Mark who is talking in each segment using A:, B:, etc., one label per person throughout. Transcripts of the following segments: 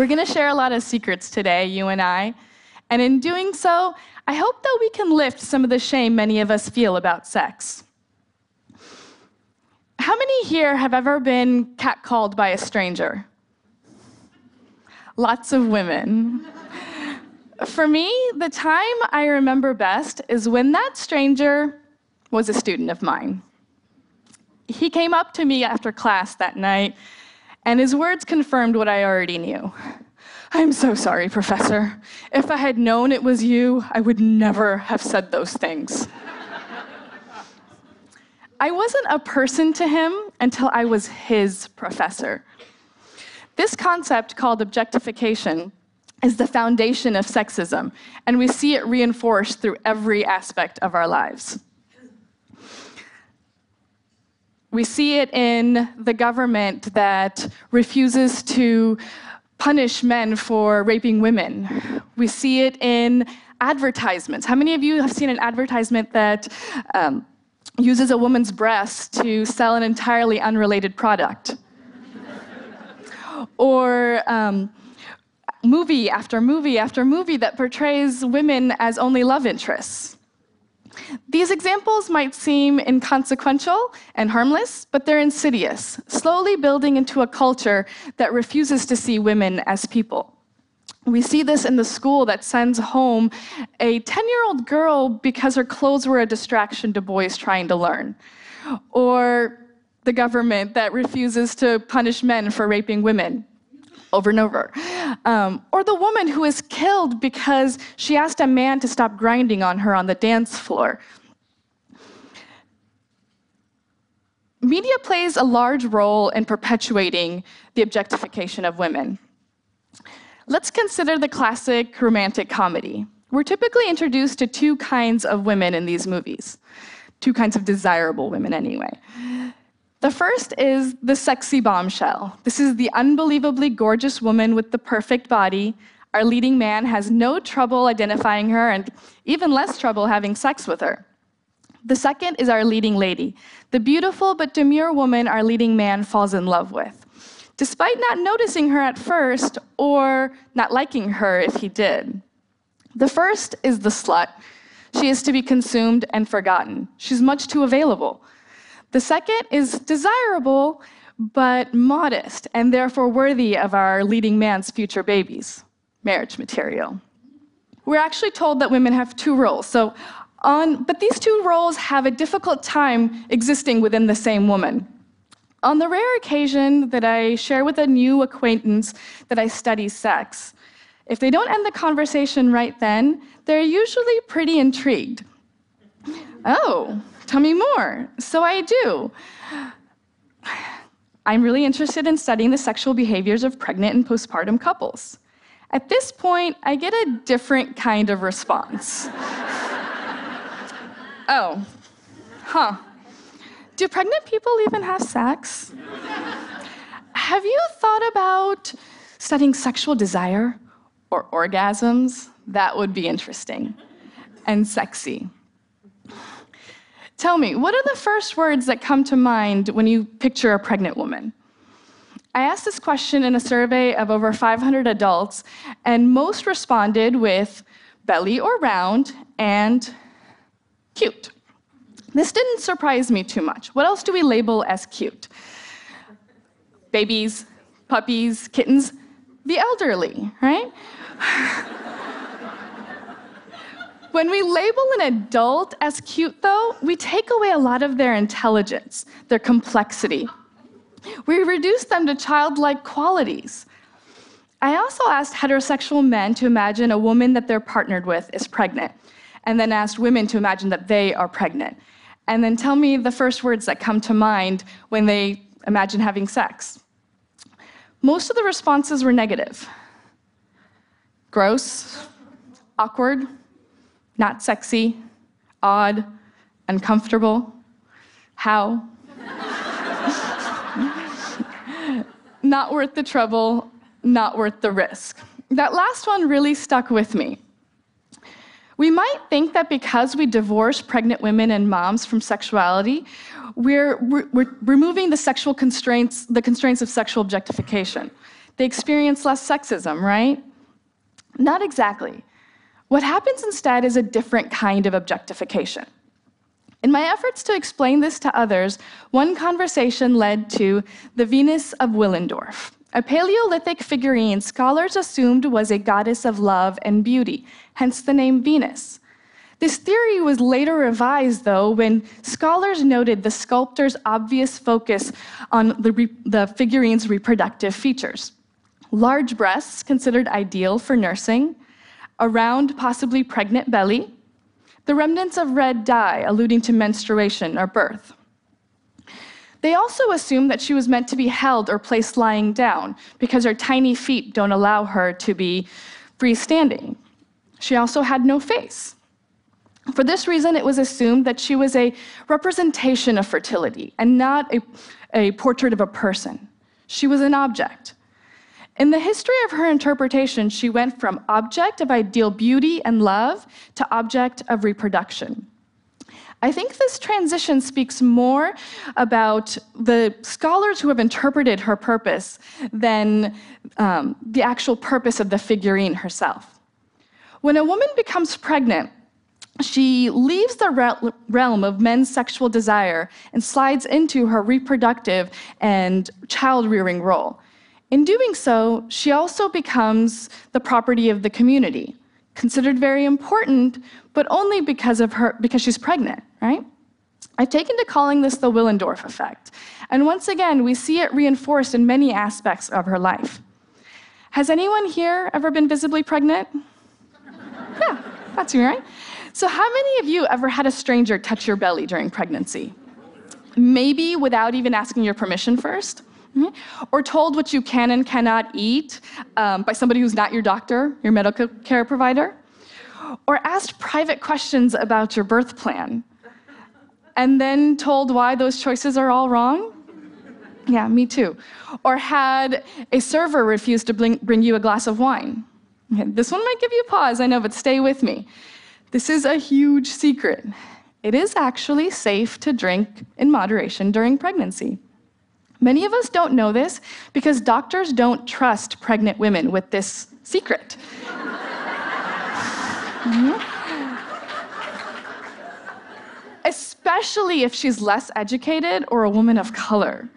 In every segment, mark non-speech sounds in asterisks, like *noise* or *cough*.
A: We're going to share a lot of secrets today, you and I. And in doing so, I hope that we can lift some of the shame many of us feel about sex. How many here have ever been catcalled by a stranger? Lots of women. For me, the time I remember best is when that stranger was a student of mine. He came up to me after class that night, and his words confirmed what I already knew. I'm so sorry, Professor. If I had known it was you, I would never have said those things. I wasn't a person to him until I was his professor. This concept, called objectification, is the foundation of sexism, and we see it reinforced through every aspect of our lives. We see it in the government that refuses to punish men for raping women. We see it in advertisements. How many of you have seen an advertisement that um, uses a woman's breast to sell an entirely unrelated product. *laughs* or um, movie after movie after movie that portrays women as only love interests. These examples might seem inconsequential and harmless, but they're insidious, slowly building into a culture that refuses to see women as people. We see this in the school that sends home a 10 year old girl because her clothes were a distraction to boys trying to learn. Or the government that refuses to punish men for raping women over and over. Um, or the woman who is killed because she asked a man to stop grinding on her on the dance floor. Media plays a large role in perpetuating the objectification of women. Let's consider the classic romantic comedy. We're typically introduced to two kinds of women in these movies, two kinds of desirable women, anyway. The first is the sexy bombshell. This is the unbelievably gorgeous woman with the perfect body. Our leading man has no trouble identifying her and even less trouble having sex with her. The second is our leading lady, the beautiful but demure woman our leading man falls in love with despite not noticing her at first or not liking her if he did. The first is the slut. She is to be consumed and forgotten. She's much too available. The second is desirable, but modest, and therefore worthy of our leading man's future babies marriage material. We're actually told that women have two roles. So, on, but these two roles have a difficult time existing within the same woman. On the rare occasion that I share with a new acquaintance that I study sex, if they don't end the conversation right then, they're usually pretty intrigued. Oh, tell me more. So I do. I'm really interested in studying the sexual behaviors of pregnant and postpartum couples. At this point, I get a different kind of response. *laughs* oh, huh. Do pregnant people even have sex? have you thought about studying sexual desire or orgasms? That would be interesting and sexy. Tell me, what are the first words that come to mind when you picture a pregnant woman? I asked this question in a survey of over 500 adults, and most responded with belly or round and cute. This didn't surprise me too much. What else do we label as cute? Babies, puppies, kittens, the elderly, right? *laughs* when we label an adult as cute, though, we take away a lot of their intelligence, their complexity. We reduce them to childlike qualities. I also asked heterosexual men to imagine a woman that they're partnered with is pregnant, and then asked women to imagine that they are pregnant and then tell me the first words that come to mind when they imagine having sex. Most of the responses were negative gross, awkward, not sexy, odd, uncomfortable. How? *laughs* not worth the trouble, not worth the risk. That last one really stuck with me. We might think that because we divorce pregnant women and moms from sexuality, we're, we're, removing the sexual constraints, the constraints of sexual objectification. they experience less sexism, right? Not exactly. What happens instead is a different kind of objectification. In my efforts to explain this to others, one conversation led to the Venus of Willendorf, a Paleolithic figurine scholars assumed was a goddess of love and beauty, hence the name Venus. This theory was later revised, though, when scholars noted the sculptor's obvious focus on the, the figurine's reproductive features. Large breasts, considered ideal for nursing, a round, possibly pregnant belly, the remnants of red dye, alluding to menstruation or birth. They also assume that she was meant to be held or placed lying down because her tiny feet don't allow her to be freestanding. She also had no face. For this reason, it was assumed that she was a representation of fertility and not a, a portrait of a person. She was an object. In the history of her interpretation, she went from object of ideal beauty and love to object of reproduction. I think this transition speaks more about the scholars who have interpreted her purpose than um, the actual purpose of the figurine herself. When a woman becomes pregnant, she leaves the realm of men's sexual desire and slides into her reproductive and child rearing role. In doing so, she also becomes the property of the community, considered very important, but only because of her because she's pregnant, right? I've taken to calling this the Willendorf effect. And once again, we see it reinforced in many aspects of her life. Has anyone here ever been visibly pregnant? *laughs* yeah, that's you, right? So, how many of you ever had a stranger touch your belly during pregnancy? Maybe without even asking your permission first? Mm-hmm. Or told what you can and cannot eat um, by somebody who's not your doctor, your medical care provider. Or asked private questions about your birth plan and then told why those choices are all wrong? Yeah, me too. Or had a server refuse to bring, bring you a glass of wine. Okay, this one might give you pause, I know, but stay with me. This is a huge secret. It is actually safe to drink in moderation during pregnancy. Many of us don't know this because doctors don't trust pregnant women with this secret. mm-hmm. *laughs* Especially if she's less educated or a woman of color.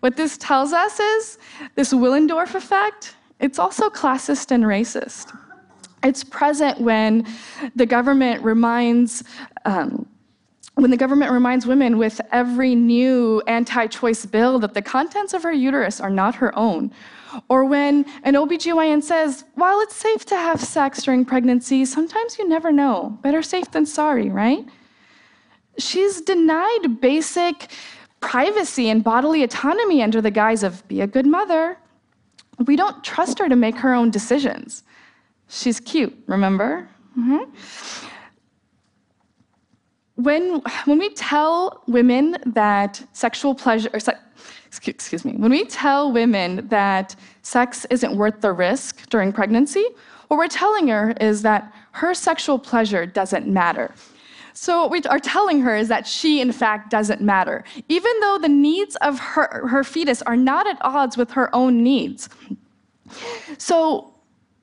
A: What this tells us is this Willendorf effect, it's also classist and racist. It's present when the government reminds um, when the government reminds women with every new anti choice bill that the contents of her uterus are not her own, or when an OBGYN says, while it's safe to have sex during pregnancy, sometimes you never know. Better safe than sorry, right? She's denied basic privacy and bodily autonomy under the guise of be a good mother. We don't trust her to make her own decisions. She's cute, remember? Mm-hmm when, when we tell women that sexual pleasure, or se- excuse me, when we tell women that sex isn't worth the risk during pregnancy, what we're telling her is that her sexual pleasure doesn't matter. So, what we are telling her is that she, in fact, doesn't matter, even though the needs of her, her fetus are not at odds with her own needs. So,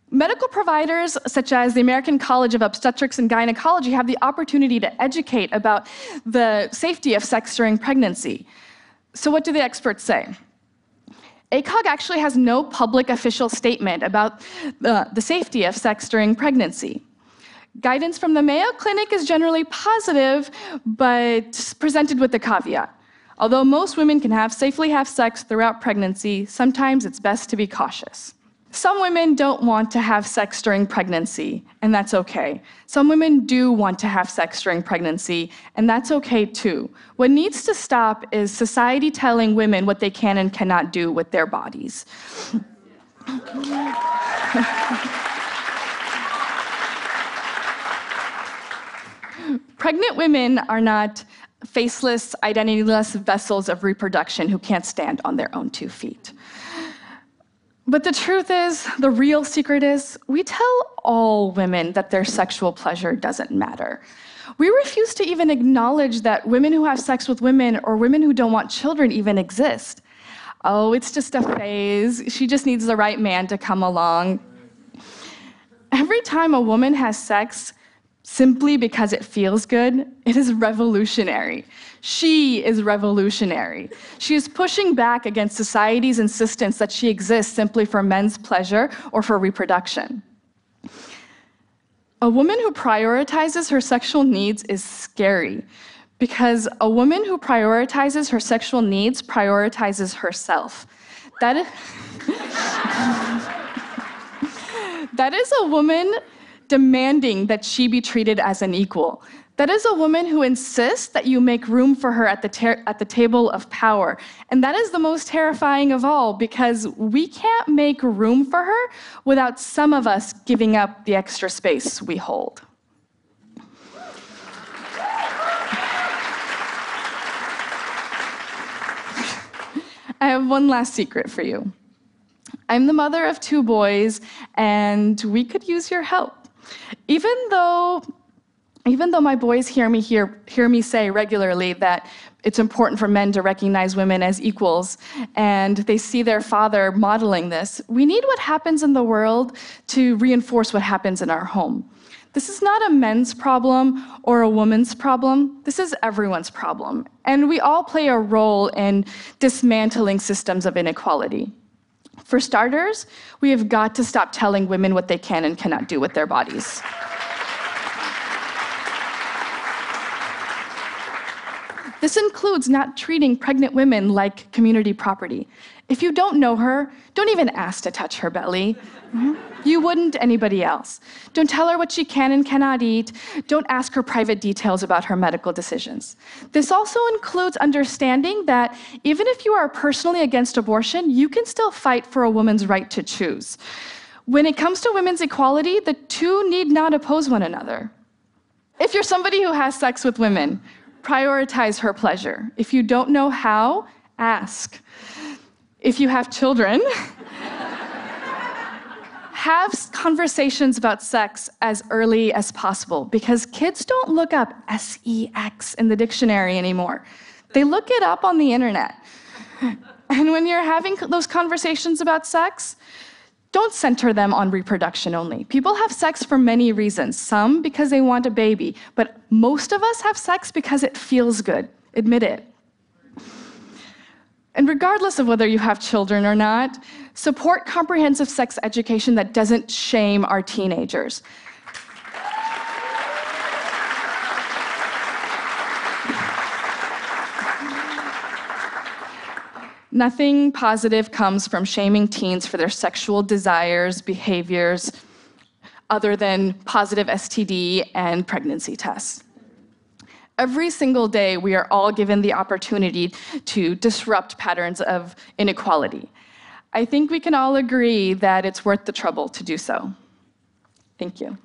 A: Medical providers, such as the American College of Obstetrics and Gynecology, have the opportunity to educate about the safety of sex during pregnancy. So, what do the experts say? ACOG actually has no public official statement about the, the safety of sex during pregnancy. Guidance from the Mayo Clinic is generally positive, but presented with a caveat. Although most women can have safely have sex throughout pregnancy, sometimes it's best to be cautious. Some women don't want to have sex during pregnancy, and that's okay. Some women do want to have sex during pregnancy, and that's okay too. What needs to stop is society telling women what they can and cannot do with their bodies. *laughs* Pregnant women are not faceless, identityless vessels of reproduction who can't stand on their own two feet. But the truth is, the real secret is, we tell all women that their sexual pleasure doesn't matter. We refuse to even acknowledge that women who have sex with women or women who don't want children even exist. oh, it's just a phase. She just needs the right man to come along. Every time a woman has sex, simply because it feels good, it is revolutionary. She is revolutionary. She is pushing back against society's insistence that she exists simply for men's pleasure or for reproduction. A woman who prioritizes her sexual needs is scary because a woman who prioritizes her sexual needs prioritizes herself. That is, *laughs* that is a woman demanding that she be treated as an equal. That is a woman who insists that you make room for her at the, at the table of power. And that is the most terrifying of all because we can't make room for her without some of us giving up the extra space we hold. I have one last secret for you. I'm the mother of two boys, and we could use your help. Even though even though my boys hear me hear, hear me say regularly that it's important for men to recognize women as equals and they see their father modeling this, we need what happens in the world to reinforce what happens in our home. This is not a men's problem or a woman's problem. This is everyone's problem. And we all play a role in dismantling systems of inequality. For starters, we have got to stop telling women what they can and cannot do with their bodies. This includes not treating pregnant women like community property. If you don't know her, don't even ask to touch her belly. Mm-hmm. You wouldn't anybody else. Don't tell her what she can and cannot eat. Don't ask her private details about her medical decisions. This also includes understanding that even if you are personally against abortion, you can still fight for a woman's right to choose. When it comes to women's equality, the two need not oppose one another. If you're somebody who has sex with women, prioritize her pleasure. If you don't know how, ask. If you have children, *laughs* have conversations about sex as early as possible because kids don't look up sex in the dictionary anymore. They look it up on the internet. *laughs* And when you're having those conversations about sex, don't center them on reproduction only. People have sex for many reasons. Some because they want a baby, but most of us have sex because it feels good. Admit it. And regardless of whether you have children or not, support comprehensive sex education that doesn't shame our teenagers. Nothing positive comes from shaming teens for their sexual desires, behaviors, other than positive STD and pregnancy tests. Every single day, we are all given the opportunity to disrupt patterns of inequality. I think we can all agree that it's worth the trouble to do so. Thank you.